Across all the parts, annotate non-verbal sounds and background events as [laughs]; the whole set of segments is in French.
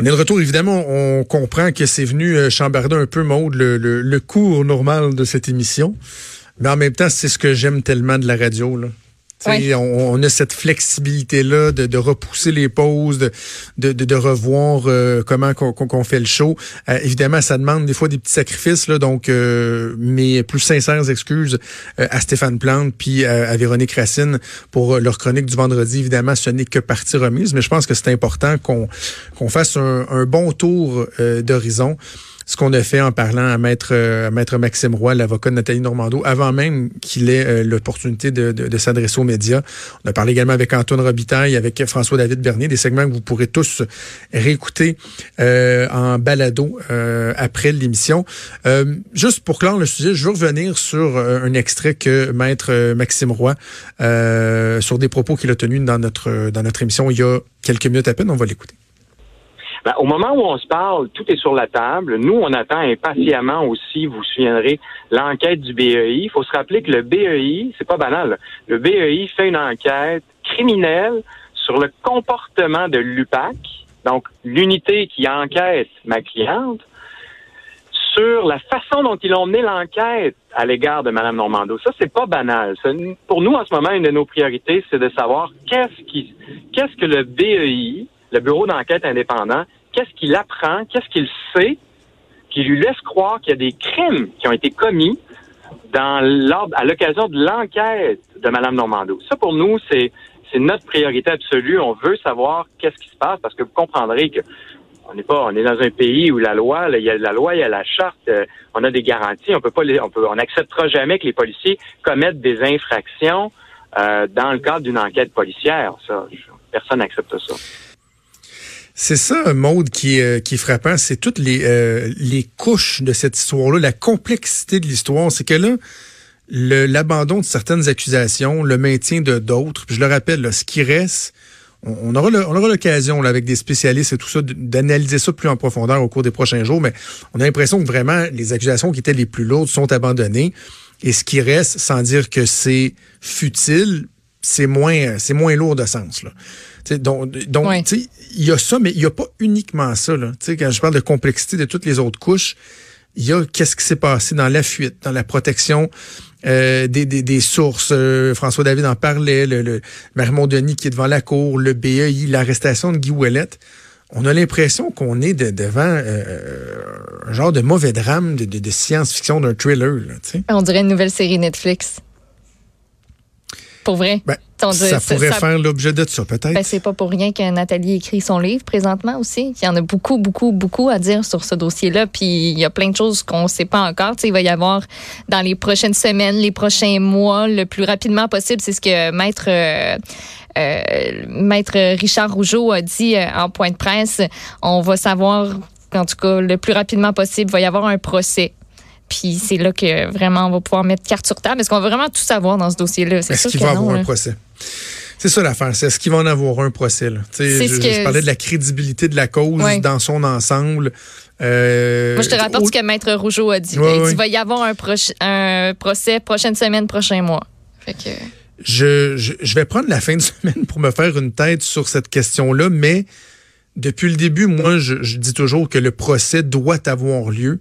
On est de retour, évidemment, on comprend que c'est venu euh, chambarder un peu, Maude, le, le, le cours normal de cette émission. Mais en même temps, c'est ce que j'aime tellement de la radio. Là. On, on, a cette flexibilité-là de, de, repousser les pauses, de, de, de revoir euh, comment qu'on fait le show. Euh, évidemment, ça demande des fois des petits sacrifices, là, donc euh, mes plus sincères excuses à Stéphane Plante puis à Véronique Racine pour leur chronique du vendredi. Évidemment, ce n'est que partie remise, mais je pense que c'est important qu'on qu'on fasse un, un bon tour d'horizon ce qu'on a fait en parlant à maître, euh, maître Maxime Roy, l'avocat de Nathalie Normando, avant même qu'il ait euh, l'opportunité de, de, de s'adresser aux médias. On a parlé également avec Antoine Robitaille, avec François-David Bernier, des segments que vous pourrez tous réécouter euh, en balado euh, après l'émission. juste pour clore le sujet, je veux revenir sur un extrait que maître Maxime Roy, sur des propos qu'il a tenus dans notre, dans notre émission il y a quelques minutes à peine. On va l'écouter. Ben, au moment où on se parle, tout est sur la table. Nous, on attend impatiemment aussi, vous vous souviendrez, l'enquête du BEI. Il faut se rappeler que le BEI, c'est pas banal, le BEI fait une enquête criminelle sur le comportement de l'UPAC, donc l'unité qui enquête ma cliente, sur la façon dont ils ont mené l'enquête à l'égard de Mme Normando. Ça, c'est pas banal. pour nous, en ce moment, une de nos priorités, c'est de savoir qu'est-ce qui, qu'est-ce que le BEI, le bureau d'enquête indépendant, qu'est-ce qu'il apprend, qu'est-ce qu'il sait qui lui laisse croire qu'il y a des crimes qui ont été commis dans l'ordre, à l'occasion de l'enquête de Mme Normando. Ça, pour nous, c'est, notre priorité absolue. On veut savoir qu'est-ce qui se passe parce que vous comprendrez que on n'est pas, on est dans un pays où la loi, il y a la loi, il y a la charte, euh, on a des garanties. On peut pas, on peut, on n'acceptera jamais que les policiers commettent des infractions euh, dans le cadre d'une enquête policière. Ça, personne n'accepte ça. C'est ça, un mode qui, euh, qui est frappant, c'est toutes les, euh, les couches de cette histoire-là, la complexité de l'histoire. C'est que là, l'abandon de certaines accusations, le maintien de d'autres, je le rappelle, ce qui reste, on, aura l'occasion avec des spécialistes et tout ça d'analyser ça plus en profondeur au cours des prochains jours, mais on a l'impression que vraiment les accusations qui étaient les plus lourdes sont abandonnées. Et ce qui reste, sans dire que c'est futile, c'est moins, c'est moins lourd de sens. Là donc, donc il y a ça, mais il n'y a pas uniquement ça. Là. quand je parle de complexité de toutes les autres couches, il y a qu'est-ce qui s'est passé dans la fuite, dans la protection euh, des, des, des, sources. Euh, François David en parlait, le, le Denis qui est devant la cour, le BEI, l'arrestation de Guy Ouellette. On a l'impression qu'on est devant euh, un genre de mauvais drame de, de, science-fiction, d'un thriller. Là, On dirait une nouvelle série Netflix. Pour vrai. Ben, ça pourrait faire l'objet de ça, peut-être. Ben, c'est pas pour rien que Nathalie écrit son livre présentement aussi. Il y en a beaucoup, beaucoup, beaucoup à dire sur ce dossier-là. Puis il y a plein de choses qu'on ne sait pas encore. il va y avoir dans les prochaines semaines, les prochains mois, le plus rapidement possible. C'est ce que Maître. Euh, euh, Maître Richard Rougeau a dit euh, en point de presse. On va savoir, en tout cas, le plus rapidement possible, il va y avoir un procès puis c'est là que vraiment on va pouvoir mettre carte sur table. Est-ce qu'on va vraiment tout savoir dans ce dossier-là? C'est Est-ce qu'il va y avoir un procès? C'est ça l'affaire. C'est est-ce qu'il va en avoir un procès? Là? Je, je, parlais de la crédibilité de la cause dans son ensemble. Euh, Moi, je te rapporte ce que Maître Rougeau a dit. Il va y avoir un, un, procès prochaine semaine, prochain mois. Fait que... je, je, je, vais prendre la fin de [laughs] semaine pour me faire une tête sur cette question-là, mais depuis le début, moi, je, je dis toujours que le procès doit avoir lieu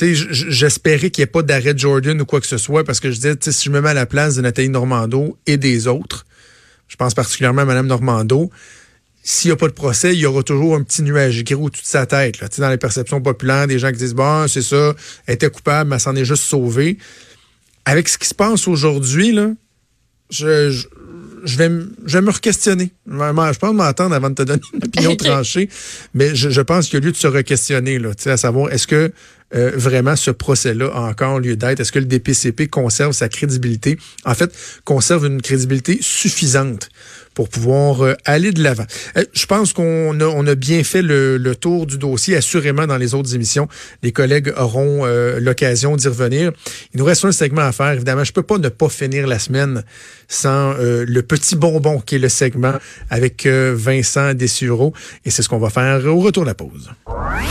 j'espérais qu'il n'y ait pas d'arrêt Jordan ou quoi que ce soit parce que je disais, si je me mets à la place de Nathalie Normando et des autres, je pense particulièrement à Mme Normando, s'il n'y a pas de procès, il y aura toujours un petit nuage gris au-dessus de sa tête. Là. Dans les perceptions populaires, des gens qui disent, bon, c'est ça, elle était coupable, mais elle s'en est juste sauvée. Avec ce qui se passe aujourd'hui, là, je, je vais, je vais me re-questionner. Je pense m'attendre avant de te donner une opinion [laughs] tranchée, mais je, pense qu'il y a lieu de se re-questionner, là, à savoir, est-ce que euh, vraiment ce procès-là a encore lieu d'être? Est-ce que le DPCP conserve sa crédibilité? En fait, conserve une crédibilité suffisante pour pouvoir euh, aller de l'avant. Euh, je pense qu'on a, bien fait le, le, tour du dossier. Assurément, dans les autres émissions, les collègues auront euh, l'occasion d'y revenir. Il nous reste un segment à faire. Évidemment, je peux pas ne pas finir la semaine sans le petit bonbon qui est le segment avec Vincent Dessureau. Et c'est ce qu'on va faire au retour de la pause.